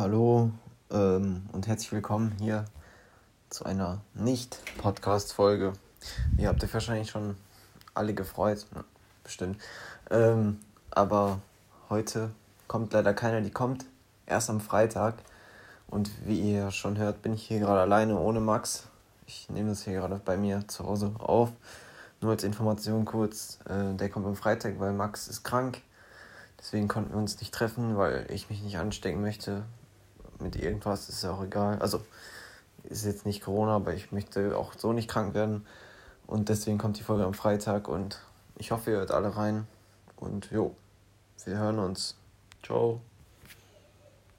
hallo ähm, und herzlich willkommen hier zu einer Nicht-Podcast-Folge. Ihr habt euch wahrscheinlich schon alle gefreut, bestimmt. Ähm, aber heute kommt leider keiner, die kommt erst am Freitag. Und wie ihr schon hört, bin ich hier gerade alleine ohne Max. Ich nehme das hier gerade bei mir zu Hause auf. Nur als Information kurz, äh, der kommt am Freitag, weil Max ist krank. Deswegen konnten wir uns nicht treffen, weil ich mich nicht anstecken möchte mit irgendwas, ist ja auch egal. Also ist jetzt nicht Corona, aber ich möchte auch so nicht krank werden. Und deswegen kommt die Folge am Freitag und ich hoffe, ihr hört alle rein. Und jo, wir hören uns. Ciao.